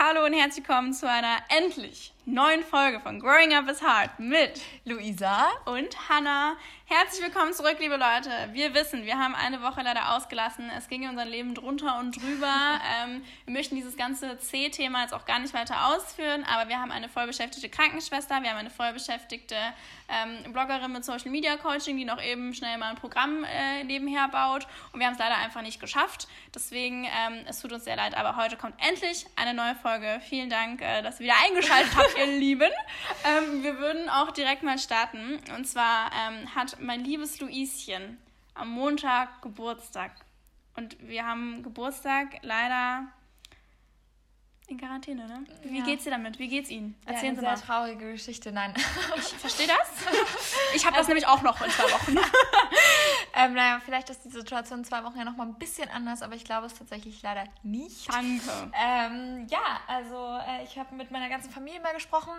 Hallo und herzlich willkommen zu einer endlich neuen Folge von Growing Up is Hard mit Luisa und Hannah. Herzlich willkommen zurück, liebe Leute. Wir wissen, wir haben eine Woche leider ausgelassen. Es ging in unser Leben drunter und drüber. ähm, wir möchten dieses ganze C-Thema jetzt auch gar nicht weiter ausführen, aber wir haben eine vollbeschäftigte Krankenschwester, wir haben eine vollbeschäftigte ähm, Bloggerin mit Social Media Coaching, die noch eben schnell mal ein Programm äh, nebenher baut. Und wir haben es leider einfach nicht geschafft. Deswegen, ähm, es tut uns sehr leid, aber heute kommt endlich eine neue Folge. Vielen Dank, äh, dass ihr wieder eingeschaltet habt, ihr Lieben. Ähm, wir würden auch direkt mal starten. Und zwar ähm, hat mein liebes Luischen am Montag Geburtstag. Und wir haben Geburtstag leider in Quarantäne, ne? Wie Ja. geht's dir damit? Wie geht's Ihnen? Erzählen ja, Sie eine mal. sehr traurige Geschichte, nein. Ich verstehe das. Ich habe das nämlich auch noch in zwei Wochen. ähm, naja, vielleicht ist die Situation in zwei Wochen ja noch mal ein bisschen anders, aber ich glaube es tatsächlich leider nicht. Danke. Ähm, ja, also äh, ich habe mit meiner ganzen Familie mal gesprochen,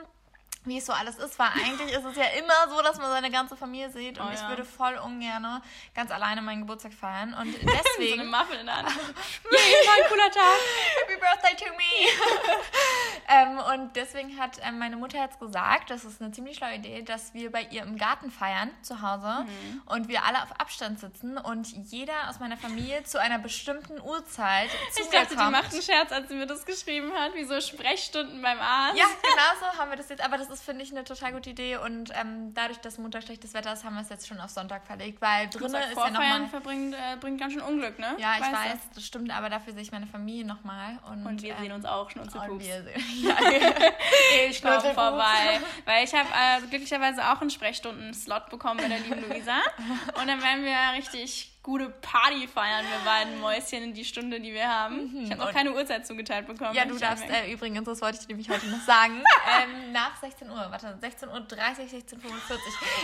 wie es so alles ist, weil eigentlich ist es ja immer so, dass man seine ganze Familie sieht und Oh ich ja. würde voll ungern ganz alleine meinen Geburtstag feiern und So eine deswegen... Muffin in der Hand. Yay, war ein cooler Tag. Happy Birthday to me! ähm, und deswegen hat ähm, meine Mutter jetzt gesagt, das ist eine ziemlich schlaue Idee, dass wir bei ihr im Garten feiern, zu Hause, Mhm. und wir alle auf Abstand sitzen und jeder aus meiner Familie zu einer bestimmten Uhrzeit zu Ich dachte, die kommt. macht einen Scherz, als sie mir das geschrieben hat, wie so Sprechstunden beim Arzt. Ja, genau so haben wir das jetzt. Aber das ist, finde ich, eine total gute Idee. Und ähm, dadurch, dass Montag schlechtes Wetter ist, haben wir es jetzt schon auf Sonntag verlegt, weil drinnen ist ja nochmal... verbringt, äh, bringt ganz schön Unglück, ne? Ja, ich Weißt du? weiß, das stimmt, aber dafür sehe ich meine Familie nochmal. Und, Und wir ähm, sehen uns auch, und Schnurzelpups. wir sehen, ja, Ich komme vorbei. Weil ich habe äh, glücklicherweise auch einen Sprechstunden-Slot bekommen bei der lieben Luisa. Und dann werden wir richtig gute Party feiern, wir beiden Mäuschen, in die Stunde, die wir haben. Ich habe noch keine Uhrzeit zugeteilt bekommen. Ja, du darfst äh, übrigens, das wollte ich dir nämlich heute noch sagen, ähm, nach 16 Uhr, warte, 16.30 Uhr, 16.45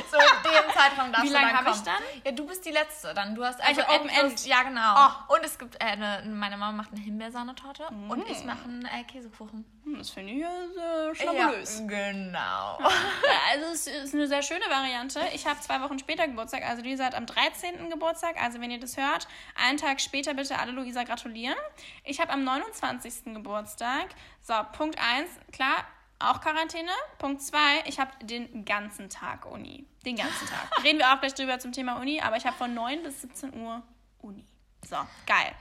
so in dem Zeitraum darfst Wie du lange dann hab ich dann? Ja, du bist die Letzte dann. Du hast ich also hab Open End. Ja, genau. Oh. Und es gibt, äh, eine, meine Mama macht eine Himbeersahnetorte und ich mache einen äh, Käsekuchen. Hm, das finde ich äh, schnabulös. genau. Ja, also es ist eine sehr schöne Variante. Ich habe zwei Wochen später Geburtstag, also Luisa hat am 13. Geburtstag. Also wenn ihr das hört, einen Tag später bitte alle Luisa gratulieren. Ich habe am 29. Geburtstag. So, Punkt 1, klar, auch Quarantäne. Punkt 2, ich habe den ganzen Tag Uni. Den ganzen Tag. Reden wir auch gleich drüber zum Thema Uni, aber ich habe von 9 bis 17 Uhr Uni. So, geil.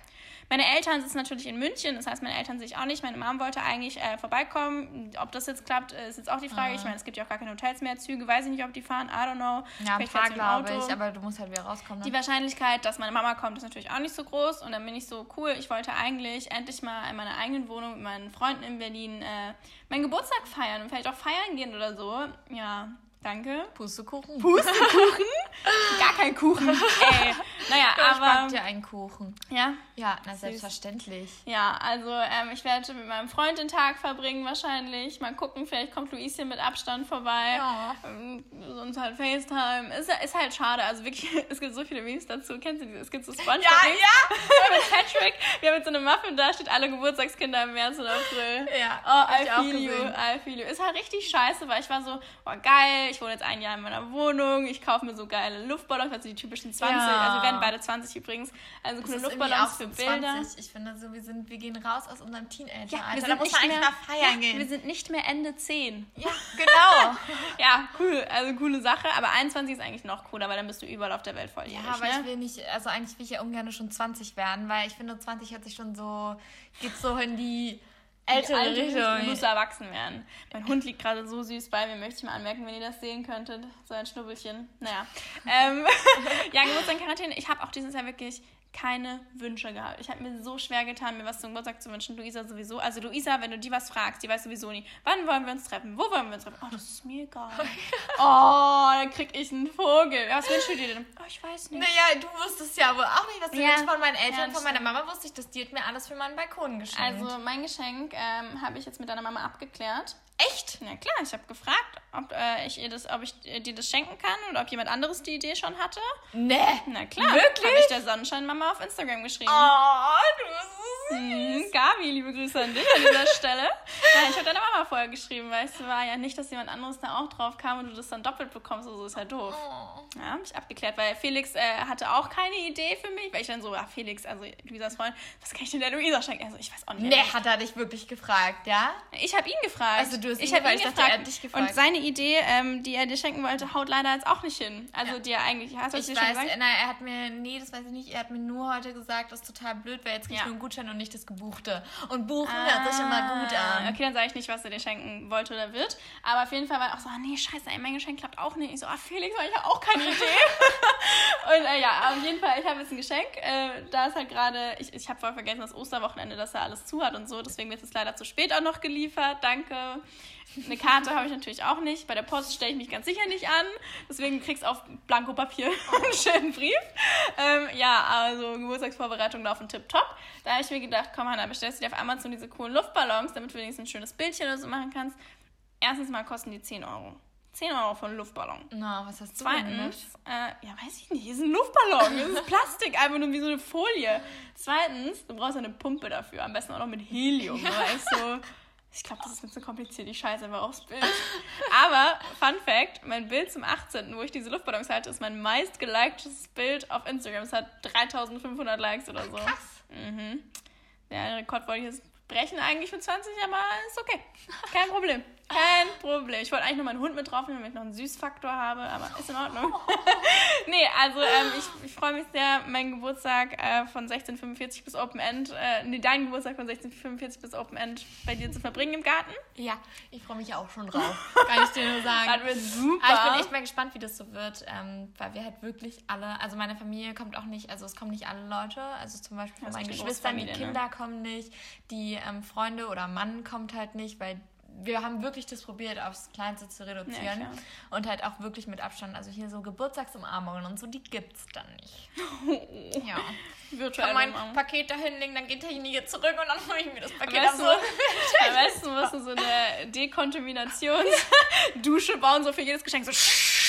Meine Eltern sitzen natürlich in München, das heißt, meine Eltern sehe ich auch nicht. Meine Mom wollte eigentlich äh, vorbeikommen. Ob das jetzt klappt, äh, ist jetzt auch die Frage. Ich meine, es gibt ja auch gar keine Hotels mehr. Züge, weiß ich nicht, ob die fahren. I don't know. Ja, ein Vielleicht paar sie im glaube Auto. ich, aber du musst halt wieder rauskommen. Die Ne? Wahrscheinlichkeit, dass meine Mama kommt, ist natürlich auch nicht so groß. Und dann bin ich so, cool, ich wollte eigentlich endlich mal in meiner eigenen Wohnung mit meinen Freunden in Berlin äh, meinen Geburtstag feiern und vielleicht auch feiern gehen oder so. Ja, danke. Pustekuchen. Pustekuchen? Gar kein Kuchen. Ey. Naja, Ja, ich aber. back dir einen Kuchen. Ja, Ja, na selbstverständlich. ja, also ähm, ich werde mit meinem Freund den Tag verbringen wahrscheinlich. Mal gucken, vielleicht kommt Luischen mit Abstand vorbei. Ja. Ähm, sonst halt FaceTime. Ist, ist halt schade. Also wirklich, es gibt so viele Memes dazu. Kennst du diese? Es gibt so Spongebob Ja, ja. mit Patrick. Wir haben jetzt so eine Muffin da, steht alle Geburtstagskinder im März und April. Ja, Oh, I ich feel you. I feel you. Ist halt richtig scheiße, weil ich war so, oh geil, ich wohne jetzt ein Jahr in meiner Wohnung, ich kaufe mir so geile Luftballons, also die typischen 20, Ja. also wir werden beide 20 übrigens, also coole Luftballons für Bilder. 20. Ich finde so, wir sind, wir gehen raus aus unserem Teenager. Ja, Alter. wir da sind muss nicht man eigentlich mehr, mal feiern ja, gehen. Wir sind nicht mehr Ende 10. Ja, genau. Ja, cool. Also coole Sache. Aber 21 ist eigentlich noch cooler, weil dann bist du überall auf der Welt volljährig. Ja, aber ne? ich will nicht, also eigentlich will ich ja ungern schon 20 werden, weil ich finde 20 hört sich schon so, geht so in die ältere Alte Richtung. Du musst erwachsen werden. Mein Hund liegt gerade so süß bei mir, möchte ich mal anmerken, wenn ihr das sehen könntet. So ein Schnubbelchen. Naja. Ähm, ja, Geburtstag in Quarantäne. Ich habe auch dieses Jahr wirklich keine Wünsche gehabt. Ich habe mir so schwer getan, mir was zum Geburtstag zu wünschen. Luisa sowieso. Also Luisa, wenn du die was fragst, die weiß sowieso nie. Wann wollen wir uns treffen? Wo wollen wir uns treffen? Oh, das ist mir egal. Oh, dann krieg ich einen Vogel. Was wünschst du dir denn? Oh, ich weiß nicht. Naja, du wusstest ja wohl auch nicht, was du Ja. willst von meinen Eltern. Ja, von meiner. Mama wusste ich, dass die hat mir alles für meinen Balkon geschenkt. Also mein Geschenk ähm, habe ich jetzt mit deiner Mama abgeklärt. Echt? Na klar, ich habe gefragt, ob, äh, ich ihr das, ob ich äh, dir das schenken kann oder ob jemand anderes die Idee schon hatte. Nee. Na klar, Wirklich? habe ich der Sonnenschein-Mama auf Instagram geschrieben. Oh, du bist so Mhm, Gabi, liebe Grüße an dich an dieser Stelle. Ja, ich habe deiner Mama vorher geschrieben, weil es war ja nicht, dass jemand anderes da auch drauf kam und du das dann doppelt bekommst. Also ist ja doof. Oh. Ja, hab ich abgeklärt, weil Felix äh, hatte auch keine Idee für mich, weil ich dann so, ah, Felix, also Luisas Freund, was kann ich denn der Luisa schenken? Also ich weiß auch nicht. Nee, hat er dich wirklich gefragt, ja? Ich habe ihn gefragt. Also du hast ihn ich habe ihn gefragt, ich dachte, er gefragt. hat dich gefragt. Und seine Idee, ähm, die er dir schenken wollte, haut leider jetzt auch nicht hin. Also Ja. die er eigentlich, hast du Ich das dir schon weiß, gesagt? nein, er hat mir, nee, das weiß ich nicht, er hat mir nur heute gesagt, das ist total blöd, weil jetzt krieg ich Ja. nur einen Gutschein und nicht das Gebuchte. Und buchen hört sich immer gut an. Ah, Okay, dann sage ich nicht, was er dir schenken wollte oder wird. Aber auf jeden Fall war auch so, ah, nee, scheiße, ey, mein Geschenk klappt auch nicht. Ich so, ah, Felix, ich habe auch keine Idee. und äh, ja, auf jeden Fall, ich habe jetzt ein Geschenk. Äh, da ist halt gerade, ich, ich habe voll vergessen, das Osterwochenende, dass er alles zu hat und so. Deswegen wird es leider zu spät auch noch geliefert. Danke. Eine Karte habe ich natürlich auch nicht. Bei der Post stelle ich mich ganz sicher nicht an. Deswegen kriegst du auf Blankopapier einen schönen Brief. Ähm, ja, also Geburtstagsvorbereitung laufen tipptopp. Da habe ich mir gedacht, komm Hanna, bestellst du dir auf Amazon diese coolen Luftballons, damit du wenigstens ein schönes Bildchen oder so machen kannst. Erstens mal kosten die 10 Euro. 10 Euro für einen Luftballon. Na, was hast du denn Zweitens, äh, ja, weiß ich nicht, ist ein Luftballon. Das ist Plastik, einfach nur wie so eine Folie. Zweitens, du brauchst eine Pumpe dafür, am besten auch noch mit Helium. Weil ich so, ich glaube, das ist mir zu kompliziert, ich scheiße einfach aufs Bild. Aber, Fun Fact, mein Bild zum 18., wo ich diese Luftballons halte, ist mein meist geliktes Bild auf Instagram. Es hat 3500 Likes oder so. Krass. Mhm. Ja, den Rekord wollte ich jetzt brechen eigentlich für 20, aber ist okay. Kein Problem. Kein Problem. Ich wollte eigentlich noch meinen Hund mit draufnehmen, damit ich noch einen Süßfaktor habe, aber ist in Ordnung. nee, also ähm, ich, ich freue mich sehr, meinen Geburtstag äh, von 1645 bis Open End, äh, nee, deinen Geburtstag von 1645 bis Open End bei dir zu verbringen im Garten. Ja, ich freue mich auch schon drauf. Kann ich dir nur sagen. Das wird super. Aber ich bin echt mal gespannt, wie das so wird, ähm, weil wir halt wirklich alle, also meine Familie kommt auch nicht, also es kommen nicht alle Leute, also zum Beispiel von ist meinen die Geschwistern, die ne? Kinder kommen nicht, die ähm, Freunde oder Mann kommt halt nicht, weil wir haben wirklich das probiert, aufs Kleinste zu reduzieren Ja, und halt auch wirklich mit Abstand. Also hier so Geburtstagsumarmungen und so, die gibt's dann nicht. Ja. Virtuell Kann mein umarmen. Paket da hinlegen, dann geht derjenige zurück und dann hole ich mir das Paket ab. du, am besten musst du so eine Dekontaminationsdusche bauen, so für jedes Geschenk so.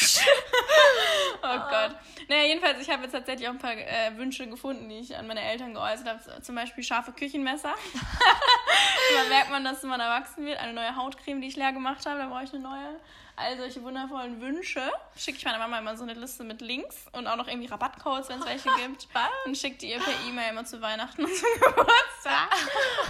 oh Gott. Naja, jedenfalls, ich habe jetzt tatsächlich auch ein paar äh, Wünsche gefunden, die ich an meine Eltern geäußert habe. Zum Beispiel scharfe Küchenmesser. da merkt man, dass man erwachsen wird. Eine neue Hautcreme, die ich leer gemacht habe, da brauche ich eine neue. All solche wundervollen Wünsche. Schicke ich meiner Mama immer so eine Liste mit Links und auch noch irgendwie Rabattcodes, wenn es welche gibt. Und schicke die ihr per E-Mail immer zu Weihnachten und zum Geburtstag.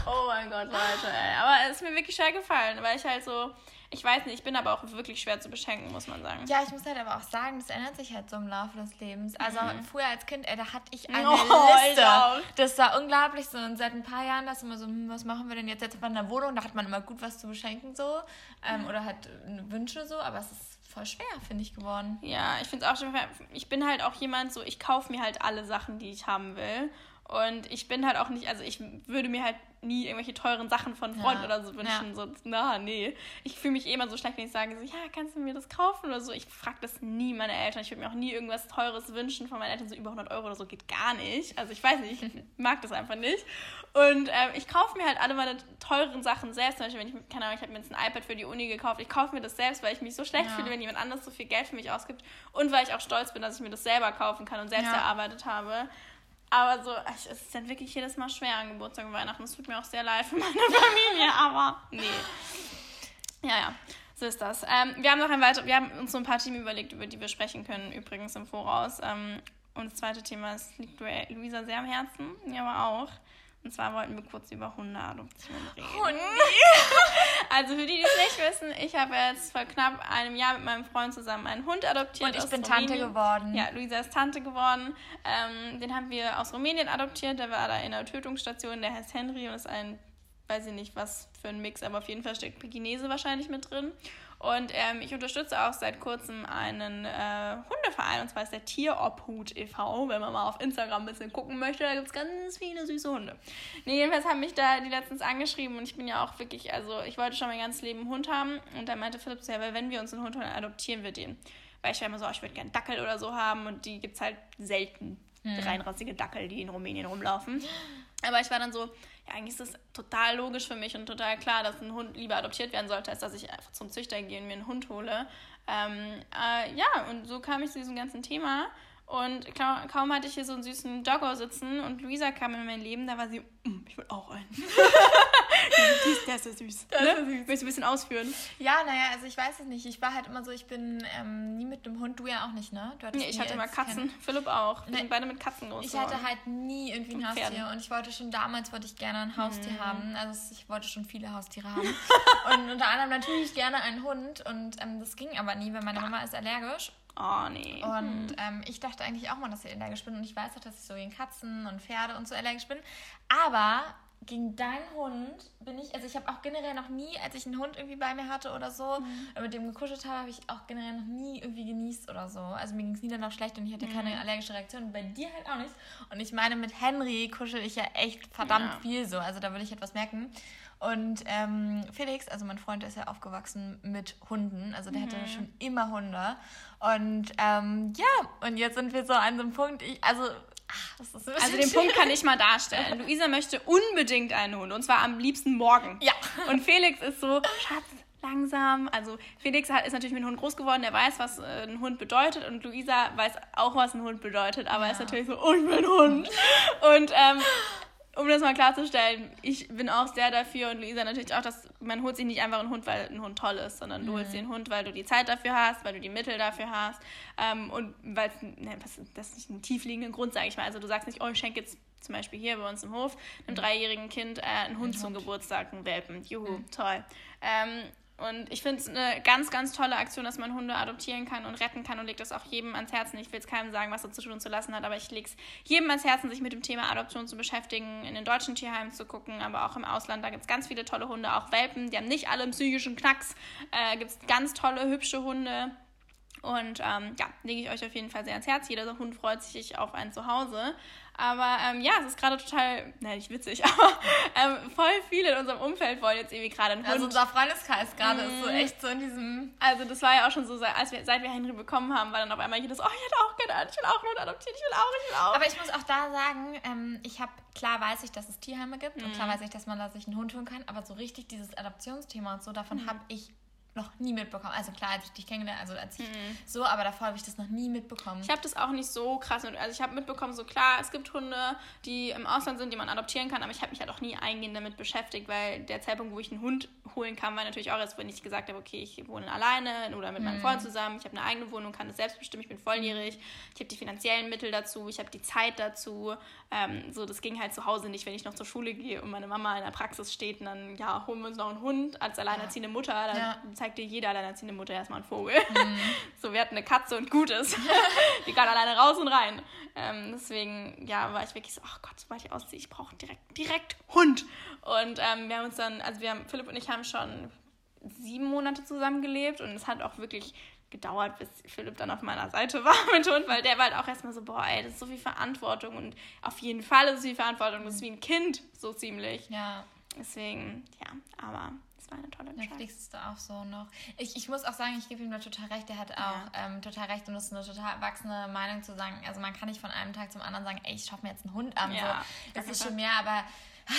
Oh mein Gott, Leute, ey. Aber es ist mir wirklich schwer gefallen, weil ich halt so, ich weiß nicht, ich bin aber auch wirklich schwer zu beschenken, muss man sagen. Ja, ich muss halt aber auch sagen, das ändert sich halt so im Laufe des Lebens. Also früher als Kind, ey, da hatte ich eine Mhm. Oh, Liste. auch. Das war unglaublich so. Und seit ein paar Jahren, das immer so, hm, was machen wir denn jetzt? Jetzt hat man in der Wohnung, da hat man immer gut was zu beschenken so. Ähm, Oder halt äh, Wünsche so, aber es ist voll schwer, finde ich, geworden. Ja, ich finde es auch schon, ich bin halt auch jemand so, ich kaufe mir halt alle Sachen, die ich haben will. Und ich bin halt auch nicht, also ich würde mir halt nie irgendwelche teuren Sachen von Freunden Ja, oder so wünschen. So, na, nee. Ich fühle mich eh immer so schlecht, wenn ich sage, so, ja, kannst du mir das kaufen oder so. Ich frage das nie meine Eltern. Ich würde mir auch nie irgendwas Teures wünschen von meinen Eltern. So über 100 Euro oder so geht gar nicht. Also ich weiß nicht, ich mag das einfach nicht. Und ähm, ich kaufe mir halt alle meine teuren Sachen selbst. Zum Beispiel, wenn ich, keine Ahnung, ich habe mir jetzt ein iPad für die Uni gekauft. Ich kaufe mir das selbst, weil ich mich so schlecht Ja. fühle, wenn jemand anderes so viel Geld für mich ausgibt. Und weil ich auch stolz bin, dass ich mir das selber kaufen kann und selbst Ja. erarbeitet habe. Aber so, es ist dann wirklich jedes Mal schwer an Geburtstag und Weihnachten. Es tut mir auch sehr leid für meine Familie, aber nee. Ja, ja, so ist das. Ähm, wir haben noch ein weiter, wir haben uns so ein paar Themen überlegt, über die wir sprechen können, übrigens im Voraus. Ähm, und das zweite Thema ist, liegt Lu- Luisa sehr am Herzen, mir aber auch. Und zwar wollten wir kurz über Hundeadoption reden. Hundi. Also für die, die es nicht wissen, ich habe jetzt vor knapp einem Jahr mit meinem Freund zusammen einen Hund adoptiert. Und ich aus bin Tante Rumänien. geworden. Ja, Luisa ist Tante geworden. Ähm, den haben wir aus Rumänien adoptiert. Der war da in einer Tötungsstation. Der heißt Henry und ist ein, weiß ich nicht, was für ein Mix, aber auf jeden Fall steckt Pekinese wahrscheinlich mit drin. Und ähm, ich unterstütze auch seit kurzem einen äh, Hundeverein, und zwar ist der Tierobhut e.V., wenn man mal auf Instagram ein bisschen gucken möchte. Da gibt es ganz viele süße Hunde. Nee, jedenfalls haben mich da die letztens angeschrieben und ich bin ja auch wirklich, also ich wollte schon mein ganzes Leben einen Hund haben. Und dann meinte Philipp ja, weil wenn wir uns einen Hund holen, adoptieren wir den. Weil ich war immer so, oh, ich würde gerne Dackel oder so haben und die gibt es halt selten. Reinrassige Dackel, die in Rumänien rumlaufen. Aber ich war dann so, ja, eigentlich ist das total logisch für mich und total klar, dass ein Hund lieber adoptiert werden sollte, als dass ich einfach zum Züchter gehe und mir einen Hund hole. Ähm, äh, ja, und so kam ich zu diesem ganzen Thema. Und kaum, hatte ich hier so einen süßen Doggo sitzen und Luisa kam in mein Leben, da war sie, mm, ich will auch einen. der ist so süß. Der ne? süß. Willst du ein bisschen ausführen? Ja, naja, also ich weiß es nicht. Ich war halt immer so, ich bin ähm, nie mit dem Hund, du ja auch nicht, ne? Du hattest Nee, ich hatte immer Katzen. Kind- Philipp auch. Wir Nee. sind beide mit Katzen groß Ich hatte halt nie irgendwie ein Und Haustier Pferden. und ich wollte schon damals wollte ich gerne ein Haustier Mhm. haben. Also ich wollte schon viele Haustiere haben und unter anderem natürlich gerne einen Hund und ähm, das ging aber nie, weil meine Mama ist allergisch Oh, nee. und ähm, ich dachte eigentlich auch mal, dass ich allergisch bin und ich weiß auch, dass ich so gegen Katzen und Pferde und so allergisch bin. Aber gegen deinen Hund bin ich, also ich habe auch generell noch nie, als ich einen Hund irgendwie bei mir hatte oder so, oder mit dem gekuschelt habe, habe ich auch generell noch nie irgendwie genießt oder so. Also mir ging es nie danach schlecht und ich hatte keine allergische Reaktion und bei dir halt auch nicht. Und ich meine, mit Henry kuschel ich ja echt verdammt Ja. viel so, also da will ich etwas merken. Und ähm, Felix, also mein Freund, der ist ja aufgewachsen mit Hunden. Also der hatte schon immer Hunde. Und ähm, ja, und jetzt sind wir so an so einem Punkt, ich, also, ach, Also den Punkt kann ich mal darstellen. Luisa möchte unbedingt einen Hund und zwar am liebsten morgen. Ja. Und Felix ist so, Schatz, langsam. Also Felix hat, ist natürlich mit einem Hund groß geworden, der weiß, was äh, ein Hund bedeutet und Luisa weiß auch, was ein Hund bedeutet, aber ist natürlich so, oh, ich einen Hund. Und ähm, um das mal klarzustellen, ich bin auch sehr dafür und Luisa natürlich auch, dass man holt sich nicht einfach einen Hund, weil ein Hund toll ist, sondern du holst dir einen Hund, weil du die Zeit dafür hast, weil du die Mittel dafür hast ähm, und weil es, ne, das ist nicht ein tiefliegenden Grund, sage ich mal. Also du sagst nicht, oh, ich schenke jetzt zum Beispiel hier bei uns im Hof einem dreijährigen Kind äh, einen Hund zum Geburtstag, einen Welpen. Juhu, toll. Ähm, und ich finde es eine ganz, ganz tolle Aktion, dass man Hunde adoptieren kann und retten kann und legt das auch jedem ans Herzen. Ich will jetzt keinem sagen, was er zu tun und zu lassen hat, aber ich lege es jedem ans Herzen, sich mit dem Thema Adoption zu beschäftigen, in den deutschen Tierheimen zu gucken, aber auch im Ausland. Da gibt es ganz viele tolle Hunde, auch Welpen. Die haben nicht alle einen psychischen Knacks. Äh, gibt es ganz tolle, hübsche Hunde. Und ähm, ja, lege ich euch auf jeden Fall sehr ans Herz. Jeder Hund freut sich auf ein Zuhause. Aber ähm, ja, es ist gerade total, nein, nicht witzig, aber ähm, voll viele in unserem Umfeld wollen jetzt irgendwie gerade einen Hund. Also unser Freundeskreis gerade ist Mhm. so echt so in diesem. Also das war ja auch schon so, als wir, seit wir Henry bekommen haben, war dann auf einmal jedes, oh, ich hätte auch gerne, ich will auch einen Hund adoptieren, ich will auch, ich will auch. Aber ich muss auch da sagen, ähm, ich habe, klar weiß ich, dass es Tierheime gibt und Mhm. klar weiß ich, dass man da sich einen Hund holen kann, aber so richtig dieses Adoptionsthema und so, davon Mhm. habe ich noch nie mitbekommen. Also klar, als ich dich kennengelernt, also als ich Mhm. so, aber davor habe ich das noch nie mitbekommen. Ich habe das auch nicht so krass. mit- Also ich habe mitbekommen, so klar, es gibt Hunde, die im Ausland sind, die man adoptieren kann, aber ich habe mich halt auch nie eingehend damit beschäftigt, weil der Zeitpunkt, wo ich einen Hund holen kann, war natürlich auch erst, wenn ich gesagt habe, okay, ich wohne alleine oder mit meinem Freund zusammen, ich habe eine eigene Wohnung, kann das selbst bestimmen, ich bin volljährig, ich habe die finanziellen Mittel dazu, ich habe die Zeit dazu. Ähm, so, das ging halt zu Hause nicht, wenn ich noch zur Schule gehe und meine Mama in der Praxis steht und dann, ja, holen wir uns noch einen Hund als alleinerziehende Mutter, da Ja. Zeigt dir jede alleinerziehende Mutter erstmal einen Vogel. So, wir hatten eine Katze und gut ist. Die kann alleine raus und rein. Ähm, deswegen, ja, war ich wirklich so, ach Gott, sobald ich ausziehe, ich brauche direkt, direkt Hund. Und ähm, wir haben uns dann, also wir haben, Philipp und ich haben schon sieben Monate zusammengelebt und es hat auch wirklich gedauert, bis Philipp dann auf meiner Seite war mit Hund, weil der war halt auch erstmal so, boah, ey, das ist so viel Verantwortung und auf jeden Fall ist es viel Verantwortung, das ist wie ein Kind, so ziemlich. ja, Deswegen, ja, aber es war eine tolle Entscheidung. fliegst du auch so noch. Ich, ich muss auch sagen, ich gebe ihm da total recht. Der hat auch ähm, total recht und das ist eine total erwachsene Meinung zu sagen. Also man kann nicht von einem Tag zum anderen sagen, ey, ich schaffe mir jetzt einen Hund an. Ja, so. Das ist schon mehr, aber ah,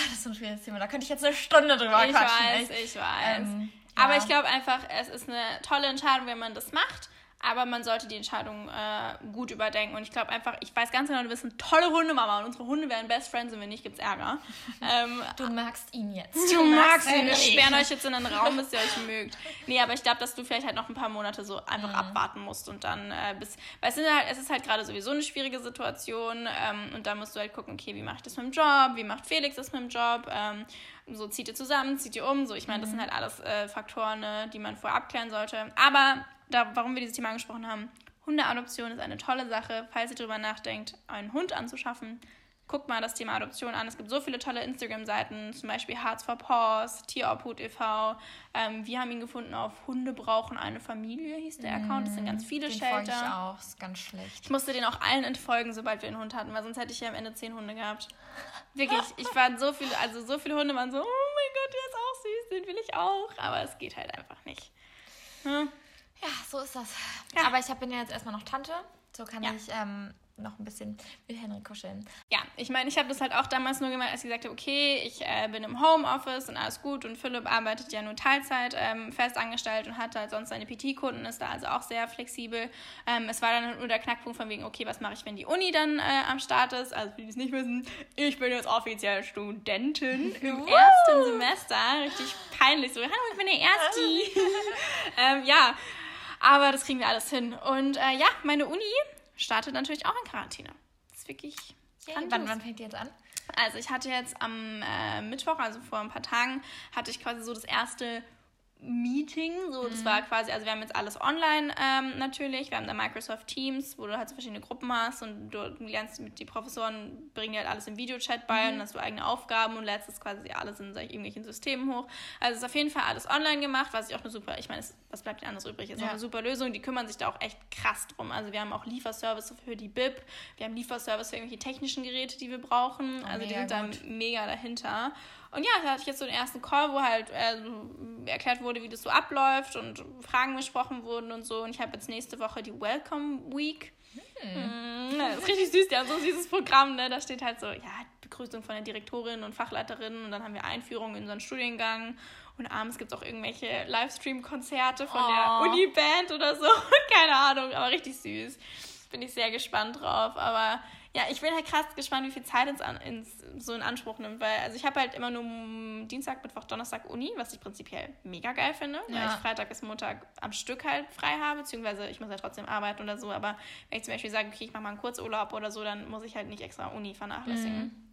das ist so ein schwieriges Thema. Da könnte ich jetzt eine Stunde drüber Ich quatschen. weiß, ich weiß. Ähm, Aber ja. ich glaube einfach, es ist eine tolle Entscheidung, wenn man das macht. Aber man sollte die Entscheidung äh, gut überdenken. Und ich glaube einfach, ich weiß ganz genau, du bist eine tolle Hundemama und unsere Hunde wären Best Friends und wenn nicht, gibt's Ärger. ähm, Du magst ihn jetzt. du magst ihn, wir sperren euch jetzt in einen Raum, bis ihr euch mögt. Nee, aber ich glaube, dass du vielleicht halt noch ein paar Monate so einfach abwarten musst und dann äh, bis, weil es, sind halt, es ist halt gerade sowieso eine schwierige Situation ähm, und da musst du halt gucken, okay, wie mache ich das mit dem Job, wie macht Felix das mit dem Job, ähm, so zieht ihr zusammen, zieht ihr um, so ich meine, das sind halt alles äh, Faktoren, ne, die man vorher abklären sollte. Aber da, warum wir dieses Thema angesprochen haben, Hundeadoption ist eine tolle Sache, falls ihr darüber nachdenkt, einen Hund anzuschaffen. Guckt mal das Thema Adoption an. Es gibt so viele tolle Instagram-Seiten, zum Beispiel Hearts for Paws, Tierobhut e.V. Ähm, wir haben ihn gefunden auf Hunde brauchen eine Familie, hieß der Account. Das sind ganz viele Den folge ich Shelter. auch. Ist ganz schlecht. Ich musste den auch allen entfolgen, sobald wir einen Hund hatten, weil sonst hätte ich ja am Ende zehn Hunde gehabt. Wirklich, ich war so viele, also so viele Hunde waren so, oh mein Gott, der ist auch süß, den will ich auch. Aber es geht halt einfach nicht. Hm? Ja, so ist das. Ja. Aber ich bin ja jetzt erstmal noch Tante. So kann Ja. ich ähm, noch ein bisschen mit Henry kuscheln. Ja, ich meine, ich habe das halt auch damals nur gemacht, als ich sagte, okay, ich äh, bin im Homeoffice und alles gut und Philipp arbeitet ja nur Teilzeit ähm, festangestellt und hat halt sonst seine PT-Kunden, ist da also auch sehr flexibel. Ähm, es war dann nur der Knackpunkt von wegen, okay, was mache ich, wenn die Uni dann äh, am Start ist? Also, für die es nicht wissen, ich bin jetzt offiziell Studentin im Uh. ersten Semester. Richtig peinlich, so, hallo, ich bin der Ersti. ähm, ja, aber das kriegen wir alles hin. Und äh, ja, meine Uni startet natürlich auch in Quarantäne. Das ist wirklich grandios. Wann, wann fängt die jetzt an? Also ich hatte jetzt am äh, Mittwoch, also vor ein paar Tagen, hatte ich quasi so das erste Meeting. So, das war quasi, also wir haben jetzt alles online ähm, natürlich. Wir haben da Microsoft Teams, wo du halt so verschiedene Gruppen hast und du lernst mit die Professoren bringen dir halt alles im Videochat bei und dann hast du eigene Aufgaben und lädst das quasi alles in irgendwelchen Systemen hoch. Also es ist auf jeden Fall alles online gemacht, was ich auch eine super, ich meine, es- was bleibt dir anderes übrig? Ist Ja. auch eine super Lösung. Die kümmern sich da auch echt krass drum. Also wir haben auch Lieferservice für die BIP, wir haben Lieferservice für irgendwelche technischen Geräte, die wir brauchen. also die sind da gut. mega dahinter. Und ja, da hatte ich jetzt so den ersten Call, wo halt äh, erklärt wurde, wie das so abläuft und Fragen besprochen wurden und so. Und ich habe jetzt nächste Woche die Welcome Week. Mm, Das ist richtig süß, die haben so ein süßes Programm, ne? Da steht halt so, ja, Begrüßung von der Direktorin und Fachleiterin und dann haben wir Einführung in unseren Studiengang. Und abends gibt es auch irgendwelche Livestream-Konzerte von Oh. der Uni-Band oder so. Keine Ahnung, aber richtig süß. Bin ich sehr gespannt drauf. Aber ja, ich bin halt krass gespannt, wie viel Zeit ins, an- ins so in Anspruch nimmt. Weil, also ich habe halt immer nur Dienstag, Mittwoch, Donnerstag Uni, was ich prinzipiell mega geil finde. Weil Ja. ich Freitag bis Montag am Stück halt frei habe, beziehungsweise ich muss ja trotzdem arbeiten oder so. Aber wenn ich zum Beispiel sage, okay, ich mache mal einen Kurzurlaub oder so, dann muss ich halt nicht extra Uni vernachlässigen.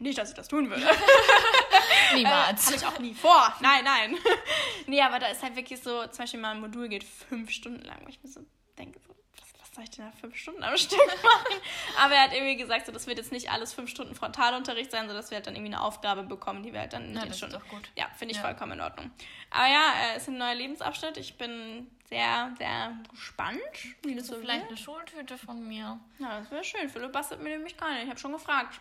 Nicht, dass ich das tun würde. Niemals. Habe ich auch nie vor. Nein, nein. nee, aber da ist halt wirklich so, zum Beispiel mal ein Modul geht fünf Stunden lang, wo ich mir so denke, so, soll ich denn da fünf Stunden am Stück machen? aber er hat irgendwie gesagt, so, das wird jetzt nicht alles fünf Stunden Frontalunterricht sein, sondern dass wir halt dann irgendwie eine Aufgabe bekommen, die wir halt dann in Ja, den Stunden. Ja, finde ich Ja. vollkommen in Ordnung. Aber ja, äh, es ist ein neuer Lebensabschnitt. Ich bin sehr, sehr gespannt, wie das so Vielleicht wird. eine Schultüte von mir. Ja, das wäre schön. Philipp bastelt mir nämlich keine. Ich habe schon gefragt.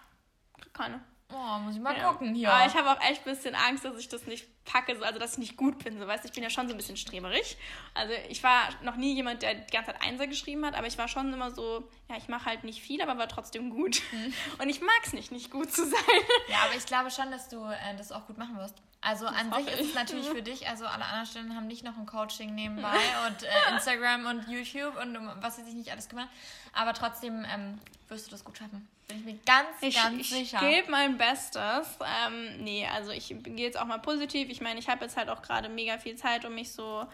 Krieg keine. Oh, muss ich mal Ja. gucken hier. Aber ich habe auch echt ein bisschen Angst, dass ich das nicht packe, so- also dass ich nicht gut bin. So, weißt du, ich bin ja schon so ein bisschen streberig. Also ich war noch nie jemand, der die ganze Zeit Einser geschrieben hat, aber ich war schon immer so, ja, ich mache halt nicht viel, aber war trotzdem gut. Mhm. Und ich mag es nicht, nicht gut zu sein. Ja, aber ich glaube schon, dass du äh, das auch gut machen wirst. Also an hoffe sich ist ich. es natürlich für dich, also alle anderen Stellen haben nicht noch ein Coaching nebenbei und äh, Instagram und YouTube und um was sie sich nicht alles kümmern. Aber trotzdem ähm, wirst du das gut schaffen. Bin ich mir ganz, Ich, ganz ich sicher. gebe mein Bestes. Ähm, nee, also ich gehe jetzt auch mal positiv. Ich meine, ich habe jetzt halt auch gerade mega viel Zeit, um mich so.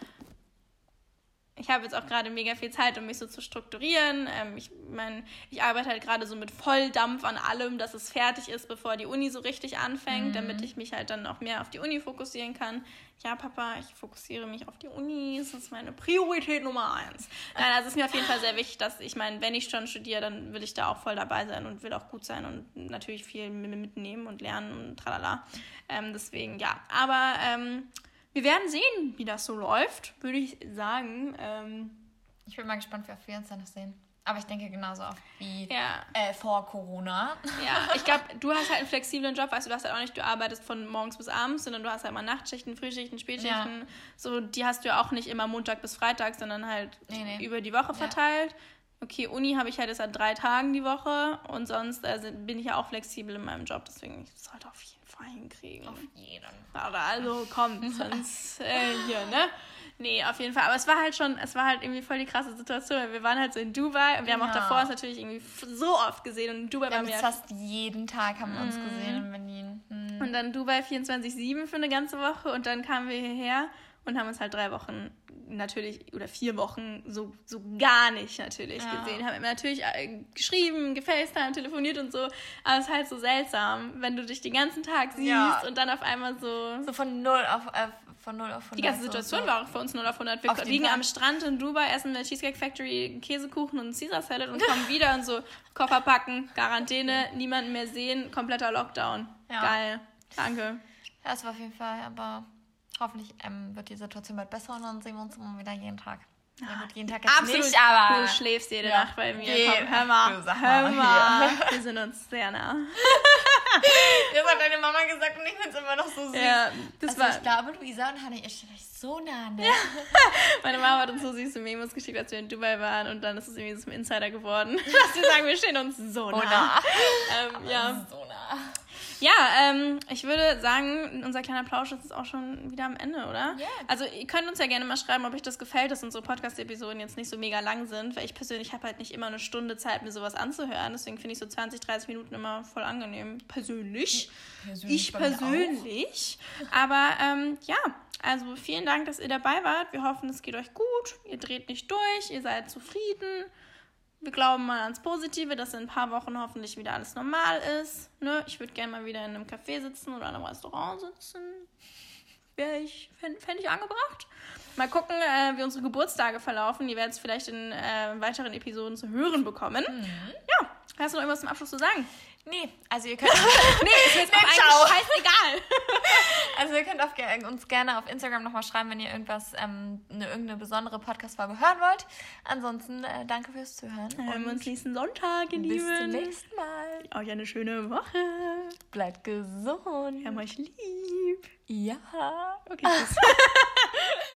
Ich habe jetzt auch gerade mega viel Zeit, um mich so zu strukturieren. Ähm, ich meine, ich arbeite halt gerade so mit Volldampf an allem, dass es fertig ist, bevor die Uni so richtig anfängt, damit ich mich halt dann auch mehr auf die Uni fokussieren kann. Ja, Papa, ich fokussiere mich auf die Uni. Das ist meine Priorität Nummer eins. Nein, also es ist mir auf jeden Fall sehr wichtig, dass ich meine, wenn ich schon studiere, dann will ich da auch voll dabei sein und will auch gut sein und natürlich viel mi- mitnehmen und lernen und tralala. Ähm, deswegen, ja. Aber ähm, wir werden sehen, wie das so läuft, würde ich sagen. Ähm, Ich bin mal gespannt, wie oft wir uns da noch sehen. Aber ich denke genauso oft wie ja. äh, vor Corona. Ja, ich glaube, du hast halt einen flexiblen Job, weißt du, du hast halt auch nicht, du arbeitest von morgens bis abends, sondern du hast halt mal Nachtschichten, Frühschichten, Spätschichten. So, die hast du ja auch nicht immer Montag bis Freitag, sondern halt Nee, nee. über die Woche verteilt. Okay, Uni habe ich halt jetzt an drei Tagen die Woche und sonst äh, bin ich ja auch flexibel in meinem Job, deswegen ich sollte auf jeden Fall hinkriegen. Jeden. Aber also komm, sonst äh, hier, ne? Nee, auf jeden Fall. Aber es war halt schon, es war halt irgendwie voll die krasse Situation. Wir waren halt so in Dubai und wir haben auch davor es natürlich irgendwie so oft gesehen. Und in Dubai Wir waren haben wir uns ja fast jeden Tag haben wir uns gesehen in Berlin. Hm. Und dann Dubai 24-7 für eine ganze Woche und dann kamen wir hierher und haben uns halt drei Wochen natürlich oder vier Wochen so, so gar nicht natürlich Ja. gesehen. Haben immer natürlich äh, geschrieben, gefacetimed, telefoniert und so. Aber es ist halt so seltsam, wenn du dich den ganzen Tag siehst Ja. und dann auf einmal so. So von 0 auf, äh, von 0 auf 100. Die ganze Situation so. war auch für uns 0 auf 100. Wir Auf liegen am Strand in Dubai, essen in der Cheesecake Factory Käsekuchen und Caesar Salad und kommen wieder und so Koffer packen, Quarantäne, niemanden mehr sehen, kompletter Lockdown. Ja. Geil. Danke. Ja, das war auf jeden Fall, aber hoffentlich ähm, wird die Situation bald besser und dann sehen wir uns immer wieder jeden Tag. Ja, gut, jeden Tag jetzt Absolut, nicht, aber du schläfst jede Ja. Nacht bei mir. Geh. Komm, hör mal, Du hör mal. Wir sind uns sehr nah. Das hat deine Mama gesagt und ich finde es immer noch so süß. Ja, das also war. ich glaube, Luisa und Hannah, ihr steht euch so nah, ne? Meine Mama hat uns so süße Memos geschickt, als wir in Dubai waren und dann ist es irgendwie so ein Insider geworden. Dass wir sagen, wir stehen uns so nah. So nah. Ähm, ja, So nah. Ja ähm, ich würde sagen, unser kleiner Plausch ist auch schon wieder am Ende, oder? Ja. Also ihr könnt uns ja gerne mal schreiben, ob euch das gefällt, dass unsere Podcast-Episoden jetzt nicht so mega lang sind, weil ich persönlich habe halt nicht immer eine Stunde Zeit, mir sowas anzuhören. Deswegen finde ich so 20, 30 Minuten immer voll angenehm. Persönlich. Persönlich ich persönlich. Aber ähm, ja, also vielen Dank, dass ihr dabei wart. Wir hoffen, es geht euch gut. Ihr dreht nicht durch, ihr seid zufrieden. Wir glauben mal ans Positive, dass in ein paar Wochen hoffentlich wieder alles normal ist. Ne? Ich würde gerne mal wieder in einem Café sitzen oder in einem Restaurant sitzen. Wäre ich, fände fänd ich angebracht. Mal gucken, äh, wie unsere Geburtstage verlaufen. Die werdet ihr vielleicht in äh, weiteren Episoden zu hören bekommen. Ja, hast du noch irgendwas zum Abschluss zu sagen? Nee, also ihr könnt, Nee, ist jetzt auch Nee, ciao. scheißegal. also ihr könnt auf, uns gerne auf Instagram nochmal schreiben, wenn ihr irgendwas, ähm, eine, irgendeine besondere Podcast-Folge hören wollt. Ansonsten äh, danke fürs Zuhören. Hören wir und uns nächsten Sonntag, ihr bis zum Lieben. nächsten Mal. Euch eine schöne Woche. Bleibt gesund. Wir haben euch lieb. Ja. Okay, tschüss.